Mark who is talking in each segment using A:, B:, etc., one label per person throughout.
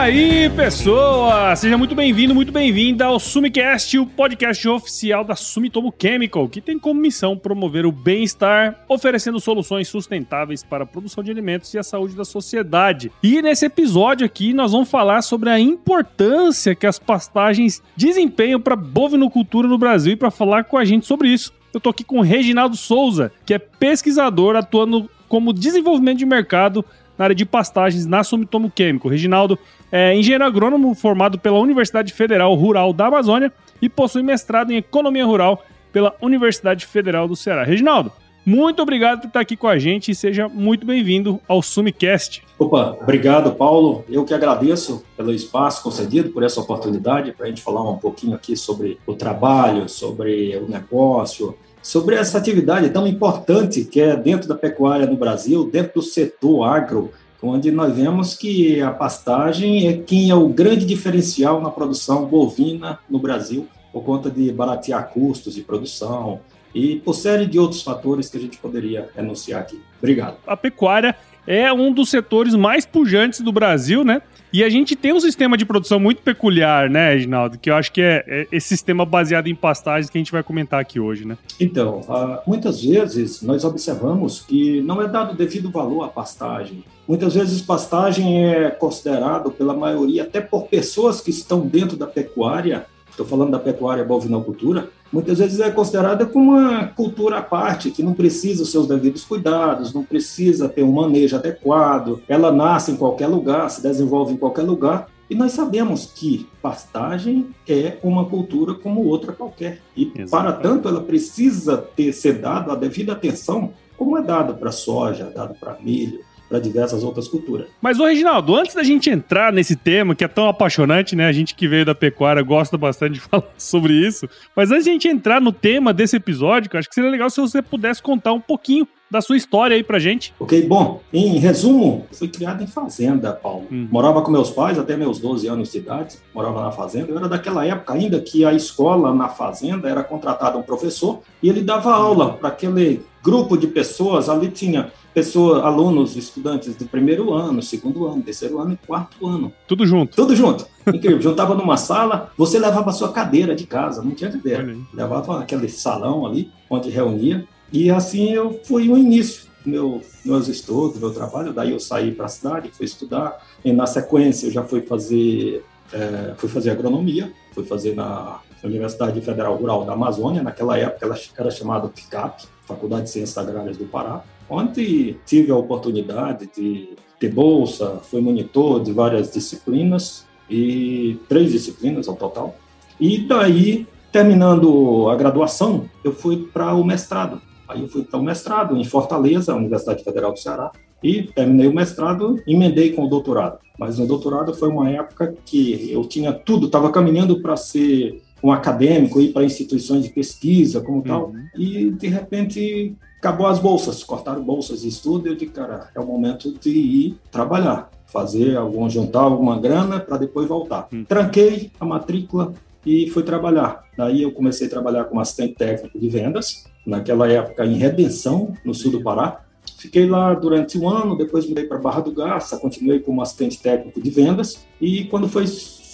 A: aí, pessoa! Seja muito bem-vindo, muito bem-vinda ao Sumicast, o podcast oficial da Sumitomo Chemical, que tem como missão promover o bem-estar, oferecendo soluções sustentáveis para a produção de alimentos e a saúde da sociedade. E nesse episódio aqui, nós vamos falar sobre a importância que as pastagens desempenham para a bovinocultura no Brasil e para falar com a gente sobre isso. Eu tô aqui com o Reginaldo Souza, que é pesquisador atuando como desenvolvimento de mercado na área de pastagens na Sumitomo Químico. Reginaldo é engenheiro agrônomo formado pela Universidade Federal Rural da Amazônia e possui mestrado em Economia Rural pela Universidade Federal do Ceará. Reginaldo, muito obrigado por estar aqui com a gente e seja muito bem-vindo ao Sumicast.
B: Opa, obrigado, Paulo. Eu que agradeço pelo espaço concedido, por essa oportunidade para a gente falar um pouquinho aqui sobre o trabalho, sobre o negócio, sobre essa atividade tão importante que é dentro da pecuária no Brasil, dentro do setor agro, onde nós vemos que a pastagem é quem é o grande diferencial na produção bovina no Brasil, por conta de baratear custos de produção e por série de outros fatores que a gente poderia enunciar aqui. Obrigado.
A: A pecuária é um dos setores mais pujantes do Brasil, né? E a gente tem um sistema de produção muito peculiar, né, Reginaldo? Que eu acho que é, é esse sistema baseado em pastagens que a gente vai comentar aqui hoje, né?
B: Então, uh, muitas vezes nós observamos que não é dado devido valor à pastagem. Muitas vezes pastagem é considerado pela maioria, até por pessoas que estão dentro da pecuária, estou falando da pecuária bovinocultura, muitas vezes é considerada como uma cultura à parte, que não precisa os seus devidos cuidados, não precisa ter um manejo adequado, ela nasce em qualquer lugar, se desenvolve em qualquer lugar, e nós sabemos que pastagem é uma cultura como outra qualquer. E, Exatamente. para tanto, ela precisa ter, ser dada a devida atenção, como é dado para soja, dado para milho, para diversas outras culturas.
A: Mas, ô Reginaldo, antes da gente entrar nesse tema que é tão apaixonante, né? A gente que veio da pecuária gosta bastante de falar sobre isso. Mas antes de a gente entrar no tema desse episódio, eu acho que seria legal se você pudesse contar um pouquinho da sua história aí pra gente.
B: Ok, bom, em resumo, fui criado em fazenda, Paulo. Hum. Morava com meus pais até meus 12 anos de idade, morava na fazenda. Eu era daquela época ainda que a escola na fazenda era contratada um professor e ele dava aula para aquele grupo de pessoas. Ali tinha pessoas, alunos, estudantes de primeiro ano, segundo ano, terceiro ano e quarto ano.
A: Tudo junto.
B: Tudo junto. Incrível. Juntava numa sala, você levava a sua cadeira de casa, não tinha ideia. Levava aquele salão ali, onde reunia. E assim eu fui o início meu, meus estudos, meu trabalho. Daí eu saí para a cidade, fui estudar. E na sequência eu já fui fazer, é, fui fazer agronomia, fui fazer na Universidade Federal Rural da Amazônia. Naquela época ela era chamada FICAP, Faculdade de Ciências Agrárias do Pará onde tive a oportunidade de ter bolsa, fui monitor de várias disciplinas, e três disciplinas ao total. E daí, terminando a graduação, eu fui para o mestrado. Aí eu fui para o mestrado em Fortaleza, Universidade Federal do Ceará, e terminei o mestrado, emendei com o doutorado. Mas o doutorado foi uma época que eu tinha tudo, estava caminhando para ser um acadêmico, ir para instituições de pesquisa, como uhum. tal, e de repente acabou as bolsas, cortaram bolsas de estudo, eu disse, cara, é o momento de ir trabalhar, fazer algum, juntar alguma grana para depois voltar. Hum. Tranquei a matrícula e fui trabalhar. Daí eu comecei a trabalhar como assistente técnico de vendas, naquela época em Redenção, no sul do Pará. Fiquei lá durante um ano, depois mudei para Barra do Garça, continuei como assistente técnico de vendas e quando foi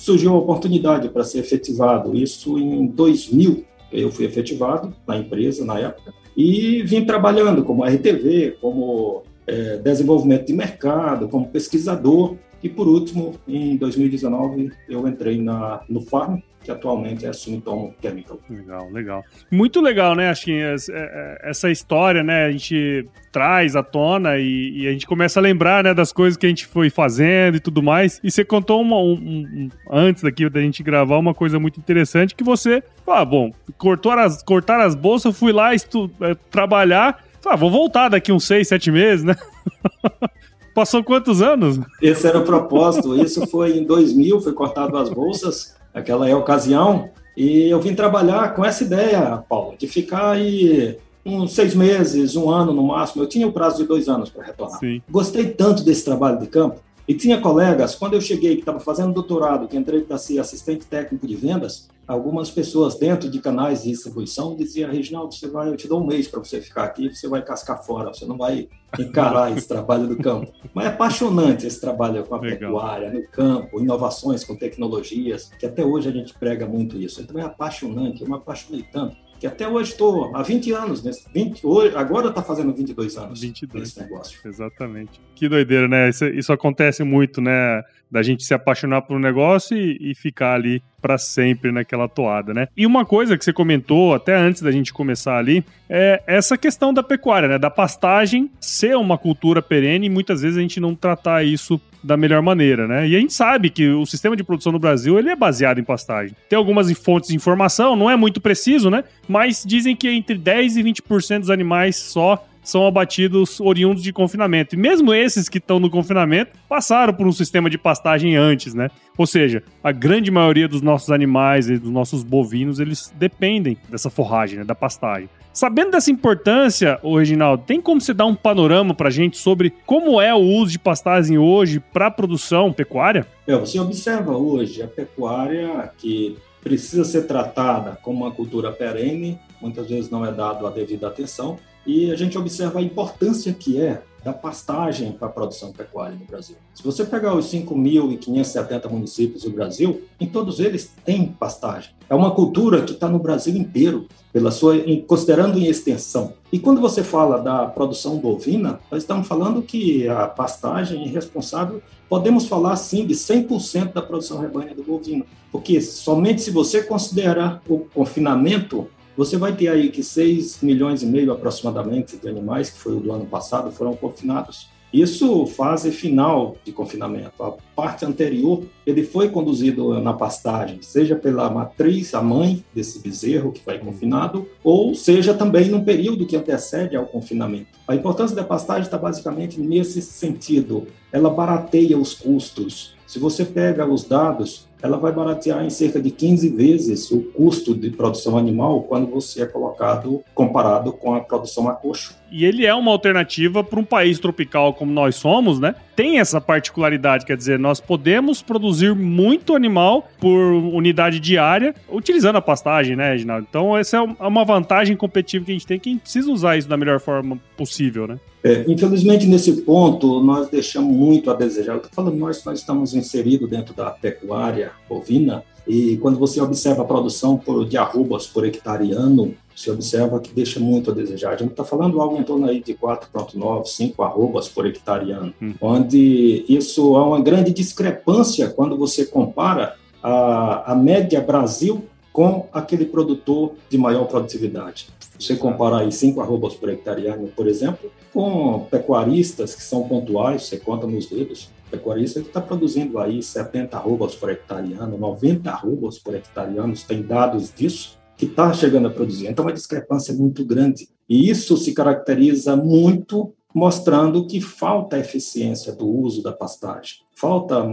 B: surgiu a oportunidade para ser efetivado, isso em 2000, eu fui efetivado na empresa na época e vim trabalhando como RTV, como é, desenvolvimento de mercado, como pesquisador. E por último, em 2019, eu entrei na, no Farm, que atualmente é a Sumitomo Chemical.
A: Legal, legal. Muito legal, né? Acho que é, essa história, né? A gente traz à tona e, e, a gente começa a lembrar, né, das coisas que a gente foi fazendo e tudo mais. E você contou uma, um, um, antes daqui da gente gravar uma coisa muito interessante que você, ah, bom, cortou as, cortar as bolsas, fui lá estu, é, trabalhar, ah, vou voltar daqui uns seis, sete meses, né? Passou quantos anos?
B: Esse era o propósito. Isso foi em 2000, foi cortado as bolsas aquela é a ocasião. E eu vim trabalhar com essa ideia, Paulo, de ficar aí uns seis meses, um ano no máximo. Eu tinha o prazo de dois anos para retornar. Sim. Gostei tanto desse trabalho de campo E tinha colegas, quando eu cheguei, que estava fazendo doutorado, que entrei para ser assistente técnico de vendas, algumas pessoas dentro de canais de distribuição diziam, Reginaldo, você vai, eu te dou um mês para você ficar aqui, você vai cascar fora, você não vai encarar esse trabalho do campo. Mas é apaixonante esse trabalho com a Legal. pecuária, no campo, inovações com tecnologias, que até hoje a gente prega muito isso. Então é apaixonante, eu me apaixonei tanto que até hoje estou há 20 anos nesse 20, hoje, agora está fazendo 22 anos
A: 22. nesse negócio. Exatamente. Que doideira, né? Isso, isso, acontece muito, né? Da gente se apaixonar por um negócio e, e ficar ali para sempre naquela toada, né? E uma coisa que você comentou até antes da gente começar ali é essa questão da pecuária, né? Da pastagem ser uma cultura perene e muitas vezes a gente não tratar isso da melhor maneira, né? E a gente sabe que o sistema de produção no Brasil ele é baseado em pastagem. Tem algumas fontes de informação, não é muito preciso, né? Mas dizem que entre 10 e 20% dos animais só são abatidos oriundos de confinamento. E mesmo esses que estão no confinamento passaram por um sistema de pastagem antes, né? Ou seja, a grande maioria dos nossos animais e dos nossos bovinos, eles dependem dessa forragem, né? da pastagem. Sabendo dessa importância, Reginaldo, tem como você dar um panorama para a gente sobre como é o uso de pastagem hoje para a produção pecuária?
B: É, você observa hoje a pecuária que precisa ser tratada como uma cultura perene, muitas vezes não é dado a devida atenção, e a gente observa a importância que é da pastagem para a produção pecuária no Brasil. Se você pegar os 5.570 municípios do Brasil, em todos eles tem pastagem. É uma cultura que está no Brasil inteiro, pela sua, considerando em extensão. E quando você fala da produção bovina, nós estamos falando que a pastagem é responsável, podemos falar sim de 100% da produção rebanha do bovino, porque somente se você considerar o confinamento você vai ter aí que 6 milhões e meio aproximadamente de animais, que foi o do ano passado, foram confinados. Isso fase final de confinamento. A parte anterior, ele foi conduzido na pastagem, seja pela matriz, a mãe desse bezerro que vai confinado, ou seja também no período que antecede ao confinamento. A importância da pastagem está basicamente nesse sentido. Ela barateia os custos. Se você pega os dados ela vai baratear em cerca de 15 vezes o custo de produção animal quando você é colocado comparado com a produção a coxo.
A: E ele é uma alternativa para um país tropical como nós somos, né? Tem essa particularidade, quer dizer, nós podemos produzir muito animal por unidade diária utilizando a pastagem, né, Reginaldo? Então, essa é uma vantagem competitiva que a gente tem, que a gente precisa usar isso da melhor forma possível, né?
B: É, infelizmente, nesse ponto, nós deixamos muito a desejar. Eu estou falando nós, nós estamos inseridos dentro da pecuária bovina, e quando você observa a produção por, de arrobas por hectare ano, você observa que deixa muito a desejar. A gente está falando algo em torno aí de 4,9, 5 arrobas por hectare ano, hum. onde isso há uma grande discrepância quando você compara a, a média Brasil com aquele produtor de maior produtividade. Você comparar aí 5 arrobas por hectare ano, por exemplo, com pecuaristas que são pontuais, você conta nos dedos, pecuarista que está produzindo aí 70 arrobas por hectare ano, 90 arrobas por hectare ano, tem dados disso, que está chegando a produzir. Então, é uma discrepância muito grande. E isso se caracteriza muito mostrando que falta eficiência do uso da pastagem, falta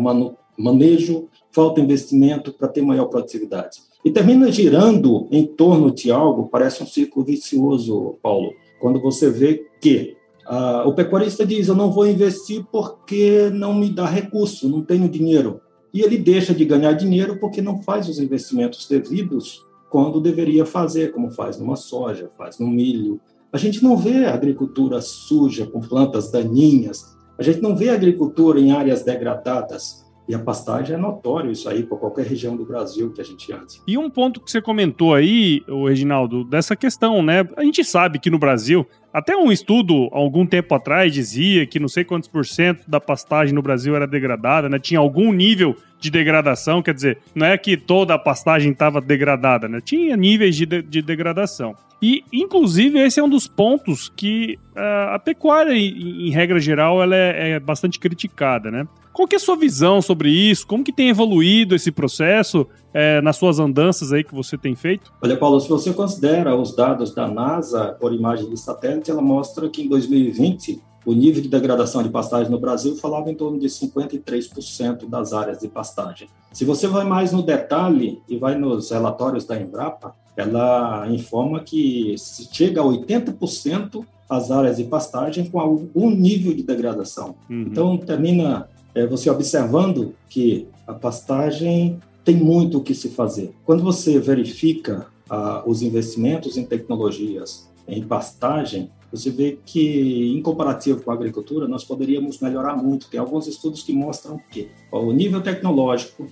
B: manejo, falta investimento para ter maior produtividade. E termina girando em torno de algo, parece um ciclo vicioso, Paulo, quando você vê que ah, o pecuarista diz: Eu não vou investir porque não me dá recurso, não tenho dinheiro. E ele deixa de ganhar dinheiro porque não faz os investimentos devidos quando deveria fazer, como faz numa soja, faz no milho. A gente não vê agricultura suja, com plantas daninhas. A gente não vê agricultura em áreas degradadas. E a pastagem é notório isso aí para qualquer região do Brasil que a gente anda.
A: E um ponto que você comentou aí, o Reginaldo, dessa questão, né? A gente sabe que no Brasil, até um estudo algum tempo atrás dizia que não sei quantos por cento da pastagem no Brasil era degradada, né? Tinha algum nível de degradação, quer dizer, não é que toda a pastagem estava degradada, né? Tinha níveis de, de, de, degradação. E, inclusive, esse é um dos pontos que uh, a pecuária, em, em, regra geral, ela é, é bastante criticada, né? Qual que é a sua visão sobre isso? Como que tem evoluído esse processo é, nas suas andanças aí que você tem feito?
B: Olha, Paulo, se você considera os dados da NASA por imagem de satélite, ela mostra que em 2020 o nível de degradação de pastagem no Brasil falava em torno de 53% das áreas de pastagem. Se você vai mais no detalhe e vai nos relatórios da Embrapa, ela informa que chega a 80% as áreas de pastagem com algum nível de degradação. Uhum. Então, termina é você observando que a pastagem tem muito o que se fazer. Quando você verifica ah, os investimentos em tecnologias em pastagem, você vê que, em comparativo com a agricultura, nós poderíamos melhorar muito. Tem alguns estudos que mostram que o nível tecnológico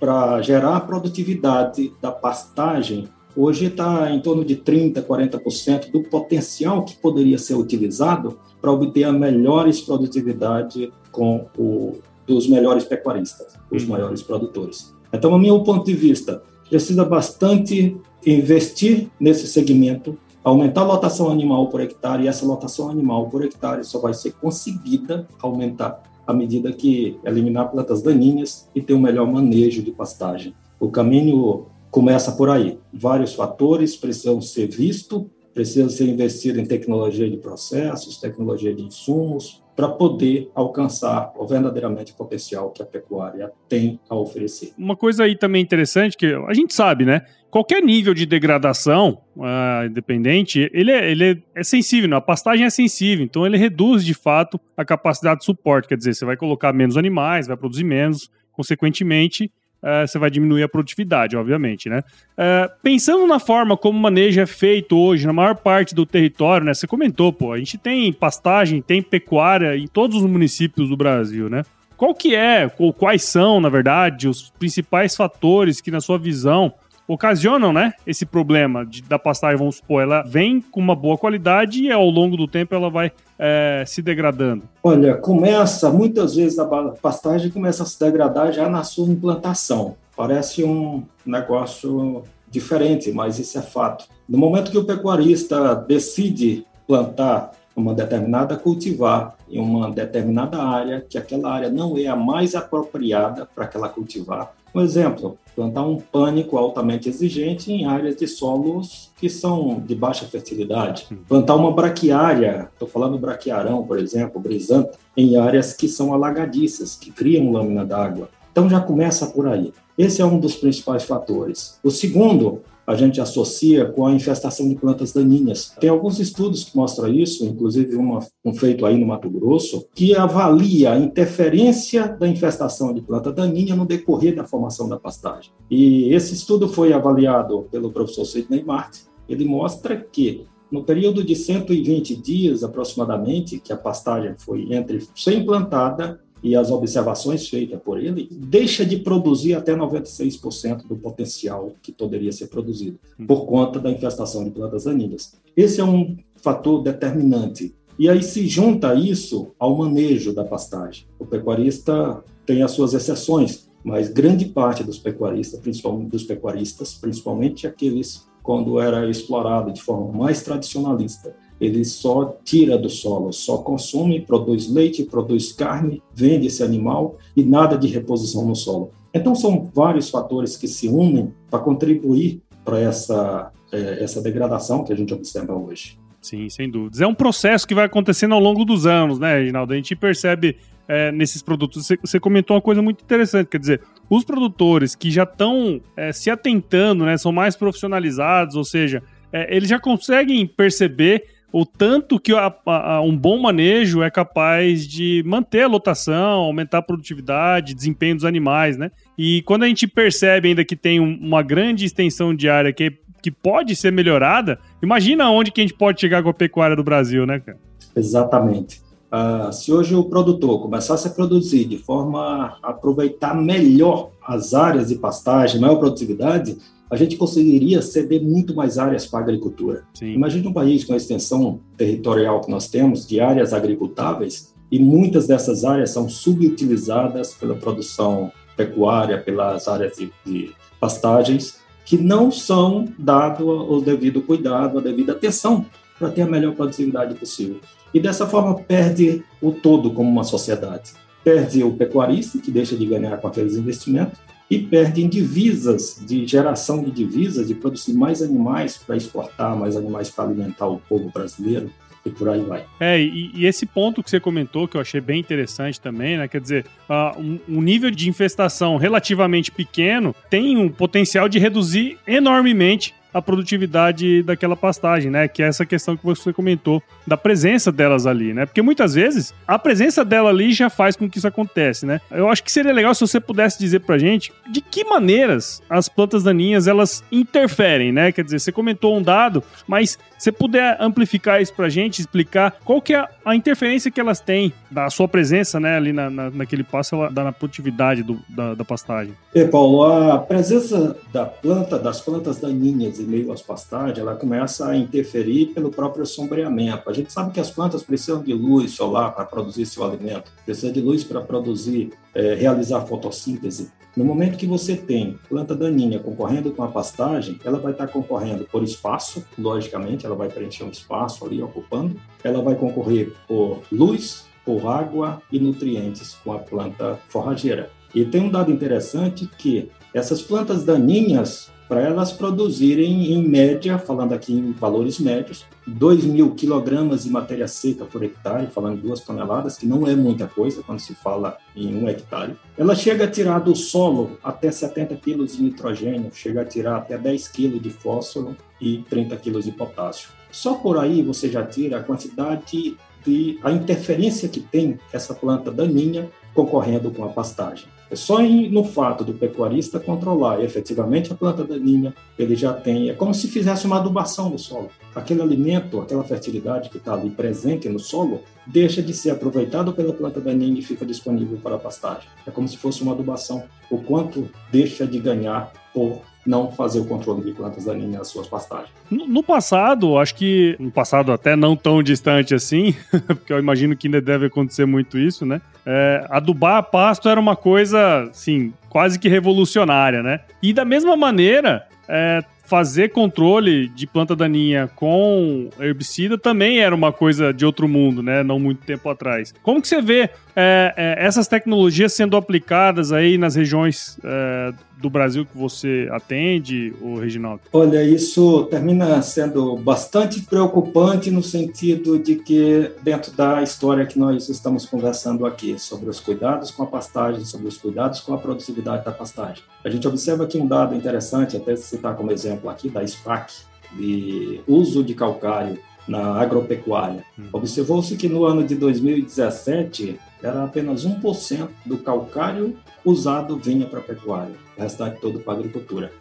B: para gerar a produtividade da pastagem hoje está em torno de 30%, 40% do potencial que poderia ser utilizado para obter a melhores produtividade com o, dos melhores pecuaristas, os uhum. maiores produtores. Então, a meu ponto de vista, precisa bastante investir nesse segmento, aumentar a lotação animal por hectare, e essa lotação animal por hectare só vai ser conseguida aumentar à medida que eliminar plantas daninhas e ter um melhor manejo de pastagem. O caminho começa por aí. Vários fatores precisam ser vistos, precisa ser investido em tecnologia de processos, tecnologia de insumos, para poder alcançar o verdadeiramente potencial que a pecuária tem a oferecer.
A: Uma coisa aí também interessante que a gente sabe, né? Qualquer nível de degradação uh, independente, ele, é, ele é sensível, né? a pastagem é sensível, então ele reduz de fato a capacidade de suporte, quer dizer, você vai colocar menos animais, vai produzir menos, consequentemente, uh, você vai diminuir a produtividade, obviamente, né? Uh, pensando na forma como o manejo é feito hoje na maior parte do território, né? Você comentou, pô, a gente tem pastagem, tem pecuária em todos os municípios do Brasil, né? Qual que é, ou quais são, na verdade, os principais fatores que, na sua visão, ocasionam, né, esse problema de, da pastagem, vamos supor, ela vem com uma boa qualidade e ao longo do tempo ela vai é, se degradando?
B: Olha, começa, muitas vezes a pastagem começa a se degradar já na sua implantação. Parece um negócio diferente, mas isso é fato. No momento que o pecuarista decide plantar uma determinada cultivar em uma determinada área, que aquela área não é a mais apropriada para aquela cultivar. Um exemplo, plantar um pânico altamente exigente em áreas de solos que são de baixa fertilidade. Plantar uma braquiária, estou falando braquiarão, por exemplo, brisanta, em áreas que são alagadiças, que criam lâmina d'água. Então já começa por aí. Esse é um dos principais fatores. O segundo a gente associa com a infestação de plantas daninhas. Tem alguns estudos que mostram isso, inclusive uma, um feito aí no Mato Grosso, que avalia a interferência da infestação de planta daninha no decorrer da formação da pastagem. E esse estudo foi avaliado pelo professor Sidney Martin. Ele mostra que no período de 120 dias aproximadamente, que a pastagem foi entre ser implantada e as observações feitas por ele, deixa de produzir até 96% do potencial que poderia ser produzido, por conta da infestação de plantas daninhas. Esse é um fator determinante. E aí se junta isso ao manejo da pastagem. O pecuarista tem as suas exceções, mas grande parte dos pecuaristas, principalmente dos pecuaristas, principalmente aqueles quando era explorado de forma mais tradicionalista, ele só tira do solo, só consome, produz leite, produz carne, vende esse animal e nada de reposição no solo. Então são vários fatores que se unem para contribuir para essa, é, essa degradação que a gente observa hoje.
A: Sim, sem dúvidas. É um processo que vai acontecendo ao longo dos anos, né, Reginaldo? A gente percebe é, nesses produtos. Você, comentou uma coisa muito interessante, quer dizer, os produtores que já estão é, se atentando, né, são mais profissionalizados, ou seja, eles já conseguem perceber o tanto que a, a, um bom manejo é capaz de manter a lotação, aumentar a produtividade, desempenho dos animais, né? E quando a gente percebe ainda que tem um, uma grande extensão de área que, que pode ser melhorada, imagina onde que a gente pode chegar com a pecuária do Brasil, né, cara?
B: Exatamente. Uh, se hoje o produtor começasse a produzir de forma a aproveitar melhor as áreas de pastagem, maior produtividade, a gente conseguiria ceder muito mais áreas para a agricultura. Sim. Imagine um país com a extensão territorial que nós temos de áreas agricultáveis e muitas dessas áreas são subutilizadas pela produção pecuária, pelas áreas de, de pastagens, que não são dado o devido cuidado, a devida atenção para ter a melhor produtividade possível. E dessa forma perde o todo como uma sociedade. Perde o pecuarista, que deixa de ganhar com aqueles investimentos, e perdem divisas, de geração de divisas, de produzir mais animais para exportar, mais animais para alimentar o povo brasileiro e por aí vai.
A: É, e, e, esse ponto que você comentou, que eu achei bem interessante também, né? Quer dizer, uh, um, um, nível de infestação relativamente pequeno tem um potencial de reduzir enormemente a produtividade daquela pastagem, né? Que é essa questão que você comentou da presença delas ali, né? Porque muitas vezes a presença dela ali já faz com que isso aconteça, né? Eu acho que seria legal se você pudesse dizer pra gente de que maneiras as plantas daninhas elas interferem, né? Quer dizer, você comentou um dado, mas você puder amplificar isso pra gente, explicar qual que é a interferência que elas têm da sua presença, né, ali na, na naquele passo, ela dá na produtividade do, da, da pastagem.
B: E, Paulo, a presença da planta, das plantas daninhas meio às pastagens, ela começa a interferir pelo próprio sombreamento. A gente sabe que as plantas precisam de luz solar para produzir seu alimento, precisa de luz para produzir, é, realizar fotossíntese. No momento que você tem planta daninha concorrendo com a pastagem, ela vai estar concorrendo por espaço, logicamente, ela vai preencher um espaço ali ocupando, ela vai concorrer por luz, por água e nutrientes com a planta forrageira. E tem um dado interessante que essas plantas daninhas, para elas produzirem em média, falando aqui em valores médios, 2 mil quilogramas de matéria seca por hectare, falando duas toneladas, que não é muita coisa quando se fala em um hectare. Ela chega a tirar do solo até 70 quilos de nitrogênio, chega a tirar até 10 quilos de fósforo e 30 quilos de potássio. Só por aí você já tira a quantidade de a interferência que tem essa planta daninha concorrendo com a pastagem. É só no fato do pecuarista controlar efetivamente a planta daninha, ele já tem, é como se fizesse uma adubação do solo. Aquele alimento, aquela fertilidade que está ali presente no solo, deixa de ser aproveitado pela planta daninha e fica disponível para a pastagem. É como se fosse uma adubação. O quanto deixa de ganhar por não fazer o controle de plantas daninhas nas suas pastagens.
A: No, no, passado, acho que no passado até não tão distante assim, porque eu imagino que ainda deve acontecer muito isso, né? É, adubar pasto era uma coisa, assim, quase que revolucionária, né? E da mesma maneira, é, fazer controle de planta daninha com herbicida também era uma coisa de outro mundo, né? Não muito tempo atrás. Como que você vê é, é, essas tecnologias sendo aplicadas aí nas regiões é, do Brasil que você atende, o Reginaldo?
B: Olha, isso termina sendo bastante preocupante no sentido de que dentro da história que nós estamos conversando aqui sobre os cuidados com a pastagem, sobre os cuidados com a produtividade da pastagem, a gente observa aqui um dado interessante, até citar como exemplo aqui da SPAC, de uso de calcário na agropecuária. Hum. Observou-se que no ano de 2017 era apenas 1% do calcário usado vinha para a pecuária, o restante todo para a agricultura.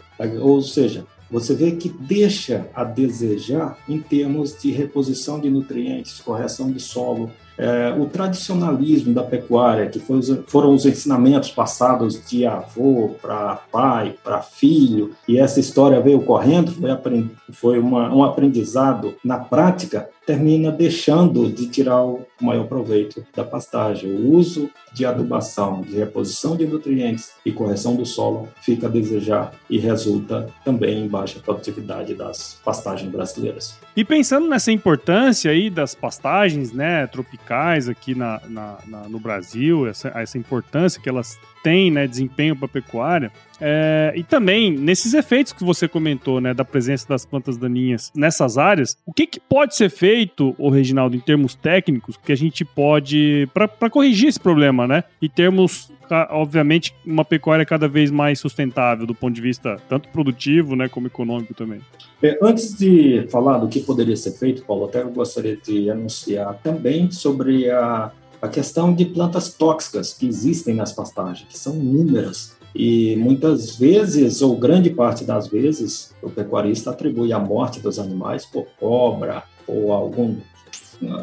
B: Ou seja, você vê que deixa a desejar em termos de reposição de nutrientes, correção de solo, é, o tradicionalismo da pecuária, que foi, foram os ensinamentos passados de avô para pai, para filho, e essa história veio correndo, foi, foi uma, um aprendizado na prática, termina deixando de tirar o maior proveito da pastagem. O uso de adubação, de reposição de nutrientes e correção do solo fica a desejar e resulta também em baixa produtividade das pastagens brasileiras.
A: E pensando nessa importância aí das pastagens, né, tropicais aqui na, na, na no Brasil, essa, essa importância que elas têm, né, desempenho para a pecuária, é, e também, nesses efeitos que você comentou, né, da presença das plantas daninhas nessas áreas, o que, que pode ser feito, o Reginaldo, em termos técnicos, que a gente pode, para corrigir esse problema, né? E termos, obviamente, uma pecuária cada vez mais sustentável do ponto de vista tanto produtivo, né, como econômico também.
B: É, antes de falar do que poderia ser feito, Paulo, até eu gostaria de anunciar também sobre a, a questão de plantas tóxicas que existem nas pastagens, que são inúmeras e muitas vezes, ou grande parte das vezes, o pecuarista atribui a morte dos animais por cobra ou algum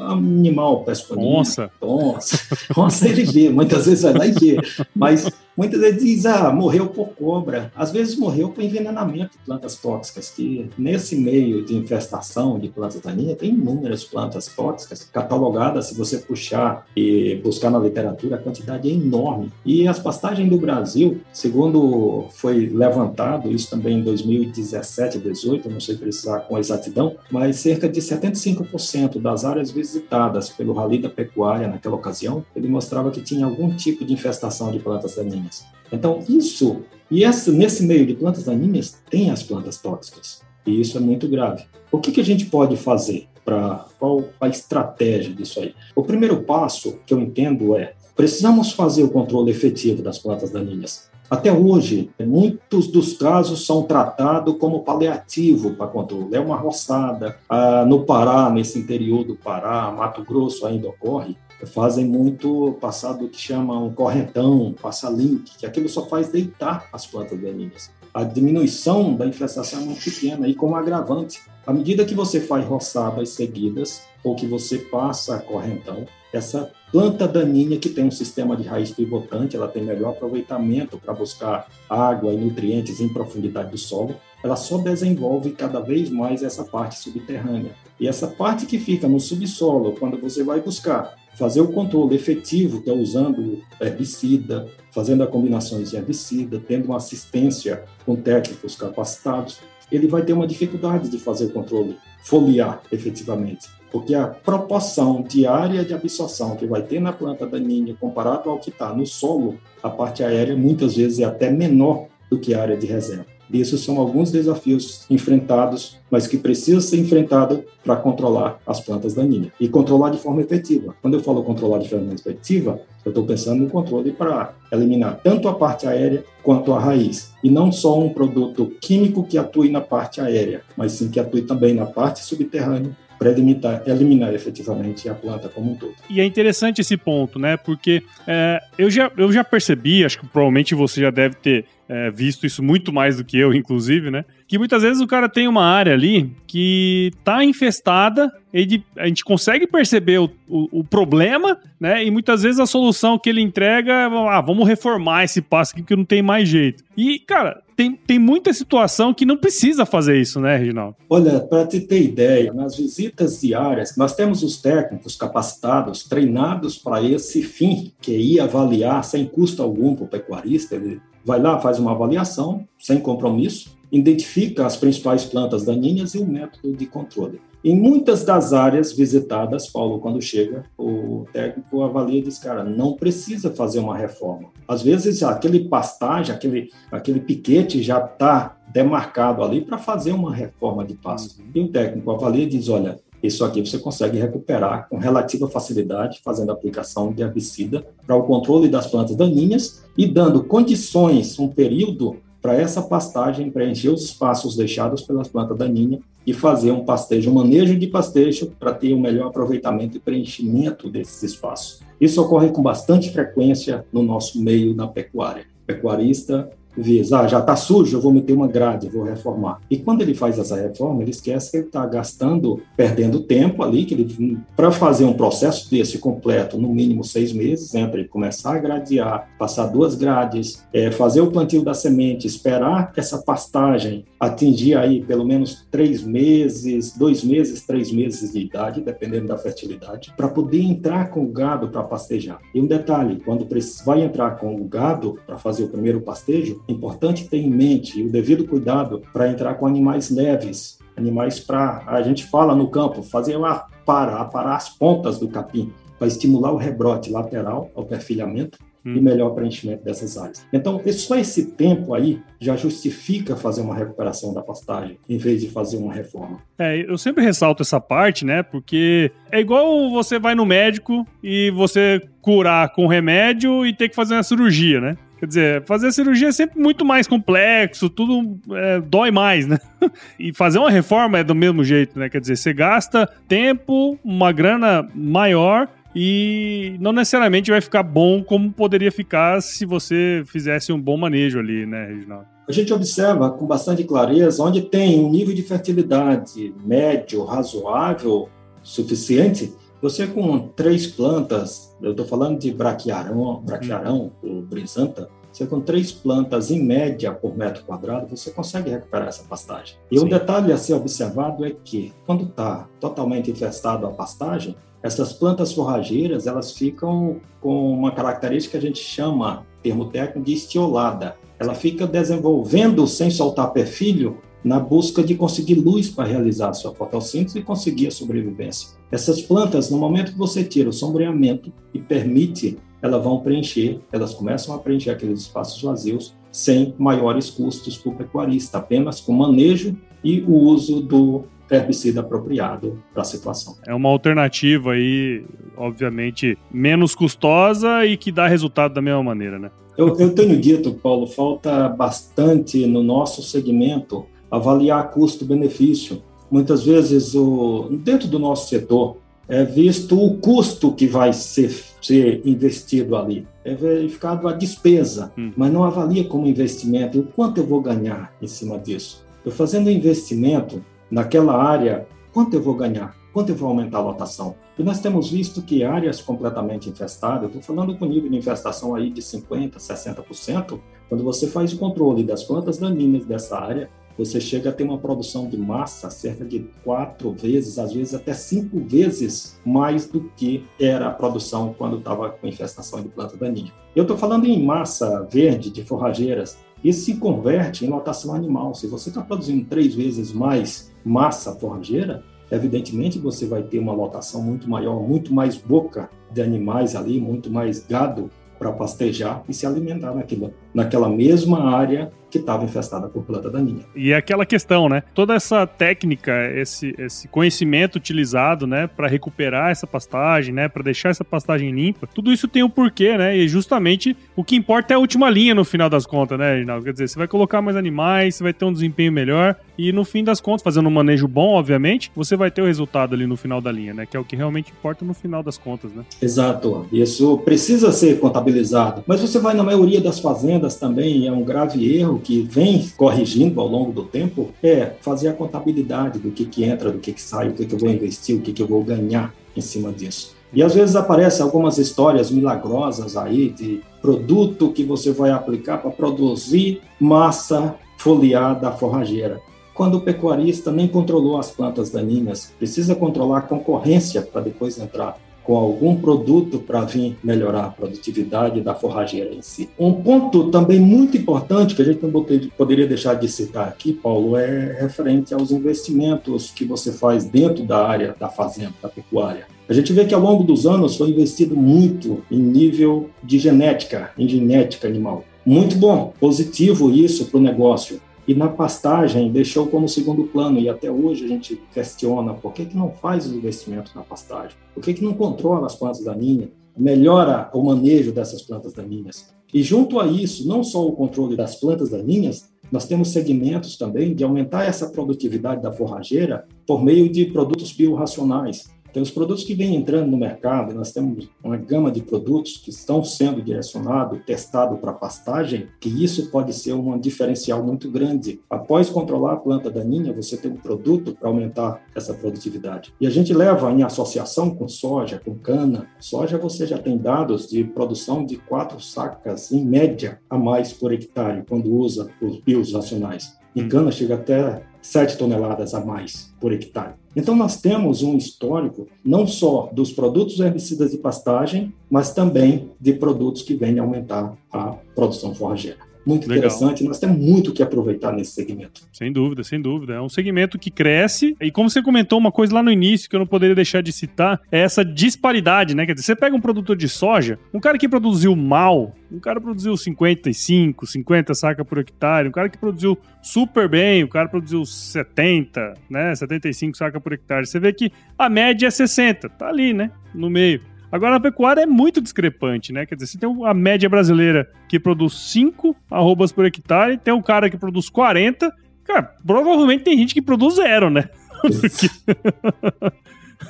B: animal pesconinho.
A: Onça.
B: Onça. Onça ele vê, muitas vezes vai lá e vê. Mas Muitas vezes diz, ah, morreu por cobra. Às vezes morreu por envenenamento de plantas tóxicas, que nesse meio de infestação de plantas daninhas, tem inúmeras plantas tóxicas catalogadas, se você puxar e buscar na literatura, a quantidade é enorme. E as pastagens do Brasil, segundo foi levantado, isso também em 2017, 18, não sei precisar com exatidão, mas cerca de 75% das áreas visitadas pelo Rally da Pecuária naquela ocasião, ele mostrava que tinha algum tipo de infestação de plantas daninhas daninhas. Então, isso, e essa, nesse meio de plantas daninhas, tem as plantas tóxicas. E isso é muito grave. O que, que a gente pode fazer? para qual a estratégia disso aí? O primeiro passo que eu entendo é precisamos fazer o controle efetivo das plantas daninhas. Até hoje, muitos dos casos são tratados como paliativo para controle. É uma roçada. Ah, no Pará, nesse interior do Pará, Mato Grosso ainda ocorre, fazem muito passar do que chama um correntão, passa link, que aquilo só faz deitar as plantas daninhas. A diminuição da infestação é muito pequena e como agravante, à medida que você faz roçadas seguidas ou que você passa correntão, essa planta daninha que tem um sistema de raiz pivotante, ela tem melhor aproveitamento para buscar água e nutrientes em profundidade do solo, ela só desenvolve cada vez mais essa parte subterrânea. E essa parte que fica no subsolo, quando você vai buscar fazer o controle efetivo, que é usando herbicida, fazendo as combinações de herbicida, tendo uma assistência com técnicos capacitados, ele vai ter uma dificuldade de fazer o controle foliar efetivamente, porque a proporção de área de absorção que vai ter na planta daninha comparado ao que está no solo, a parte aérea muitas vezes é até menor do que a área de reserva. E esses são alguns desafios enfrentados, mas que precisam ser enfrentados para controlar as plantas daninhas. E controlar de forma efetiva. Quando eu falo controlar de forma efetiva, eu estou pensando no controle para eliminar tanto a parte aérea quanto a raiz. E não só um produto químico que atue na parte aérea, mas sim que atue também na parte subterrânea para eliminar, eliminar efetivamente a planta como um todo.
A: E é interessante esse ponto, né? Porque é, eu, já, eu já percebi, acho que provavelmente você já deve ter é, visto isso muito mais do que eu, inclusive, né? Que muitas vezes o cara tem uma área ali que tá infestada, ele, a gente consegue perceber o, o, o, problema, né? E muitas vezes a solução que ele entrega é, ah, vamos reformar esse passo aqui porque não tem mais jeito. E, cara, tem, tem muita situação que não precisa fazer isso, né, Reginaldo?
B: Olha, para te ter ideia, nas visitas diárias, nós temos os técnicos capacitados, treinados para esse fim, que é ir avaliar sem custo algum para o pecuarista, ele vai lá, faz uma avaliação, sem compromisso, identifica as principais plantas daninhas e o método de controle. Em muitas das áreas visitadas, Paulo, quando chega, o técnico avalia e diz, cara, não precisa fazer uma reforma. Às vezes, aquele pastagem, aquele, aquele piquete já está demarcado ali para fazer uma reforma de pasto. Uhum. E o técnico avalia e diz, olha, isso aqui você consegue recuperar com relativa facilidade, fazendo aplicação de herbicida para o controle das plantas daninhas e dando condições, um período para essa pastagem preencher os espaços deixados pelas plantas daninhas e fazer um pastejo, um manejo de pastejo para ter um melhor aproveitamento e preenchimento desses espaços. Isso ocorre com bastante frequência no nosso meio da pecuária. O pecuarista visa, ah, já está sujo, eu vou meter uma grade, vou reformar. E quando ele faz essa reforma, ele esquece que ele está gastando, perdendo tempo ali, que ele, para fazer um processo desse completo, no mínimo seis meses, entre começar a gradear, passar duas grades, é, fazer o plantio da semente, esperar essa pastagem atingir aí pelo menos três meses, dois meses, três meses de idade, dependendo da fertilidade, para poder entrar com o gado para pastejar. E um detalhe, quando vai entrar com o gado para fazer o primeiro pastejo, é importante ter em mente o devido cuidado para entrar com animais leves, animais para, a gente fala no campo, fazer uma para, aparar as pontas do capim, para estimular o rebrote lateral ao perfilhamento hum. e melhor preenchimento dessas áreas. Então, só esse tempo aí já justifica fazer uma recuperação da pastagem, em vez de fazer uma reforma.
A: É, eu sempre ressalto essa parte, né? Porque é igual você vai no médico e você curar com remédio e ter que fazer uma cirurgia, né? Quer dizer, fazer a cirurgia é sempre muito mais complexo, tudo é, dói mais, né? E fazer uma reforma é do mesmo jeito, né? Quer dizer, você gasta tempo, uma grana maior e não necessariamente vai ficar bom como poderia ficar se você fizesse um bom manejo ali, né, Reginaldo?
B: A gente observa com bastante clareza onde tem um nível de fertilidade médio, razoável, suficiente, você com três plantas, eu estou falando de braquiarão, braquiarão ou brisanta, você com três plantas em média por metro quadrado, você consegue recuperar essa pastagem. E Sim. um detalhe a ser observado é que, quando está totalmente infestado a pastagem, essas plantas forrageiras, elas ficam com uma característica que a gente chama, termo técnico, de estiolada. Ela fica desenvolvendo, sem soltar perfilho, na busca de conseguir luz para realizar a sua fotossíntese e conseguir a sobrevivência. Essas plantas, no momento que você tira o sombreamento e permite, elas vão preencher, elas começam a preencher aqueles espaços vazios sem maiores custos para o pecuarista, apenas com manejo e o uso do herbicida apropriado para a situação.
A: É uma alternativa aí, obviamente, menos custosa e que dá resultado da mesma maneira, né?
B: Eu, eu tenho dito, Paulo, falta bastante no nosso segmento avaliar custo-benefício. Muitas vezes, o, dentro do nosso setor, é visto o custo que vai ser, ser investido ali. É verificado a despesa, hum. mas não avalia como investimento e o quanto eu vou ganhar em cima disso. Eu fazendo investimento naquela área, quanto eu vou ganhar? Quanto eu vou aumentar a lotação? E nós temos visto que áreas completamente infestadas, estou falando com nível de infestação aí de 50%, 60%, quando você faz o controle das plantas daninhas dessa área, você chega a ter uma produção de massa cerca de quatro vezes, às vezes até cinco vezes mais do que era a produção quando estava com infestação de planta daninha. Eu estou falando em massa verde de forrageiras. Isso se converte em lotação animal. Se você está produzindo três vezes mais massa forrageira, evidentemente você vai ter uma lotação muito maior, muito mais boca de animais ali, muito mais gado para pastejar e se alimentar naquilo, naquela mesma área que estava infestada por planta daninha.
A: E é aquela questão, né? Toda essa técnica, esse, esse conhecimento utilizado, né, para recuperar essa pastagem, né, para deixar essa pastagem limpa, tudo isso tem um porquê, né? E justamente o que importa é a última linha no final das contas, né, Rinaldo? Quer dizer, você vai colocar mais animais, você vai ter um desempenho melhor e no fim das contas, fazendo um manejo bom, obviamente, você vai ter o resultado ali no final da linha, né? Que é o que realmente importa no final das contas, né?
B: Exato. Isso precisa ser contabilizado. Mas você vai na maioria das fazendas também, é um grave erro que vem corrigindo ao longo do tempo é fazer a contabilidade do que, que entra, do que, que sai, o que, que eu vou investir, o que, que eu vou ganhar em cima disso. E às vezes aparecem algumas histórias milagrosas aí de produto que você vai aplicar para produzir massa foliada forrageira. Quando o pecuarista nem controlou as plantas daninhas, precisa controlar a concorrência para depois entrar com algum produto para vir melhorar a produtividade da forrageira em si. Um ponto também muito importante que a gente não poderia deixar de citar aqui, Paulo, é referente aos investimentos que você faz dentro da área da fazenda, da pecuária. A gente vê que ao longo dos anos foi investido muito em nível de genética, em genética animal. Muito bom, positivo isso para o negócio e na pastagem deixou como segundo plano e até hoje a gente questiona por que, que não faz os investimentos na pastagem, por que, que não controla as plantas daninhas, melhora o manejo dessas plantas daninhas. E junto a isso, não só o controle das plantas daninhas, nós temos segmentos também de aumentar essa produtividade da forrageira por meio de produtos biorracionais, tem os produtos que vêm entrando no mercado, nós temos uma gama de produtos que estão sendo direcionados, testados para pastagem, que isso pode ser um diferencial muito grande. Após controlar a planta daninha, você tem um produto para aumentar essa produtividade. E a gente leva em associação com soja, com cana. Soja você já tem dados de produção de quatro sacas, em média, a mais por hectare, quando usa os bios racionais. Em cana chega até 7 toneladas a mais por hectare. Então, nós temos um histórico não só dos produtos herbicidas de pastagem, mas também de produtos que vêm aumentar a produção forrageira muito Legal. interessante. Nós temos muito que aproveitar nesse segmento.
A: Sem dúvida, sem dúvida. É um segmento que cresce. E como você comentou uma coisa lá no início que eu não poderia deixar de citar, é essa disparidade, né? Quer dizer, você pega um produtor de soja, um cara que produziu mal, um cara produziu 55, 50 sacas por hectare, um cara que produziu super bem, o cara produziu 70, né? 75 sacas por hectare. Você vê que a média é 60, tá ali, né? No meio. Agora, a pecuária é muito discrepante, né? Quer dizer, você tem a média brasileira que produz 5 arrobas por hectare, tem um cara que produz 40. Cara, provavelmente tem gente que produz zero, né?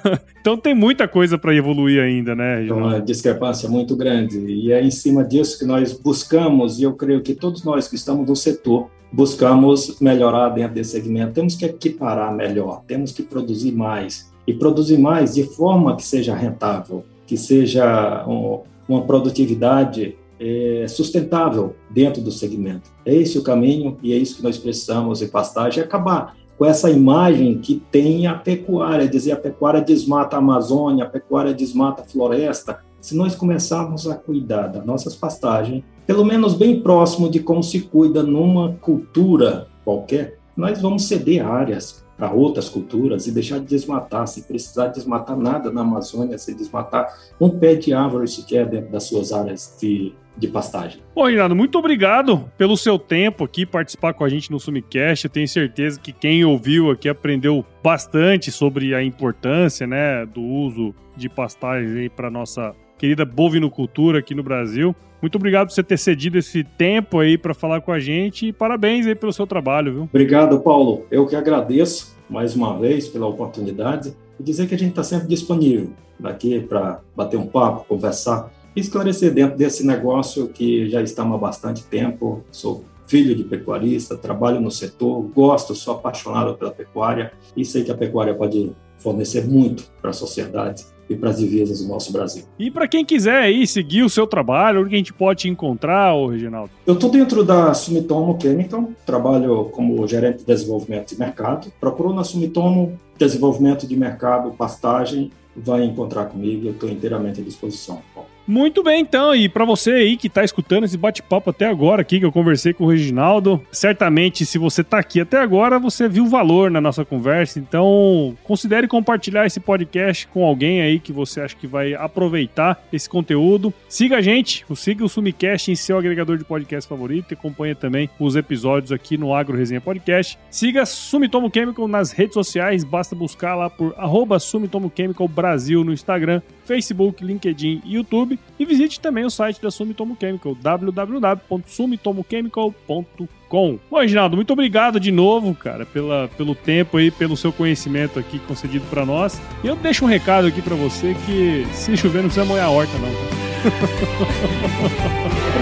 A: então tem muita coisa para evoluir ainda, né?
B: Então, uma discrepância muito grande. E é em cima disso que nós buscamos, e eu creio que todos nós que estamos no setor buscamos melhorar dentro desse segmento. Temos que equiparar melhor, temos que produzir mais. E produzir mais de forma que seja rentável que seja um, uma produtividade é, sustentável dentro do segmento. É esse o caminho e é isso que nós precisamos em pastagem, acabar com essa imagem que tem a pecuária, dizer a pecuária desmata a Amazônia, a pecuária desmata a floresta. Se nós começarmos a cuidar das nossas pastagens, pelo menos bem próximo de como se cuida numa cultura qualquer, nós vamos ceder áreas para outras culturas e deixar de desmatar, sem precisar desmatar nada na Amazônia, sem desmatar um pé de árvore sequer dentro das suas áreas de, de pastagem.
A: Bom, Renato, muito obrigado pelo seu tempo aqui, participar com a gente no Sumicast. Eu tenho certeza que quem ouviu aqui aprendeu bastante sobre a importância né, do uso de pastagens para nossa querida bovinocultura aqui no Brasil. Muito obrigado por você ter cedido esse tempo aí para falar com a gente e parabéns aí pelo seu trabalho, viu?
B: Obrigado, Paulo. Eu que agradeço mais uma vez pela oportunidade e dizer que a gente está sempre disponível daqui para bater um papo, conversar e esclarecer dentro desse negócio que já estamos há bastante tempo. Sou filho de pecuarista, trabalho no setor, gosto, sou apaixonado pela pecuária e sei que a pecuária pode fornecer muito para a sociedade e para as divisas do nosso Brasil.
A: E para quem quiser aí seguir o seu trabalho, onde a gente pode te encontrar, ô Reginaldo?
B: Eu estou dentro da Sumitomo Chemical, trabalho como gerente de desenvolvimento de mercado. Procurou na Sumitomo desenvolvimento de mercado, pastagem, vai encontrar comigo, eu estou inteiramente à disposição. Bom.
A: Muito bem, então, e para você aí que tá escutando esse bate-papo até agora aqui, que eu conversei com o Reginaldo, certamente se você tá aqui até agora, você viu valor na nossa conversa, então considere compartilhar esse podcast com alguém aí que você acha que vai aproveitar esse conteúdo. Siga a gente, siga o Sumicast em seu agregador de podcast favorito e acompanhe também os episódios aqui no Agro Resenha Podcast. Siga Sumitomo Chemical nas redes sociais, basta buscar lá por arroba Sumitomo Chemical Brasil no Instagram, Facebook, LinkedIn e YouTube. E visite também o site da Sumitomo Chemical, www.sumitomochemical.com. Bom, Reginaldo, muito obrigado de novo, cara, pela, pelo tempo e pelo seu conhecimento aqui concedido para nós. E eu deixo um recado aqui para você que se chover não precisa molhar a horta, não.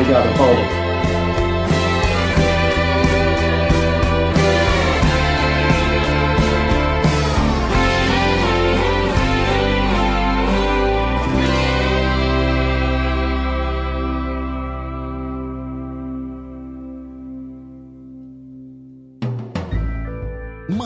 B: Obrigado, Paulo.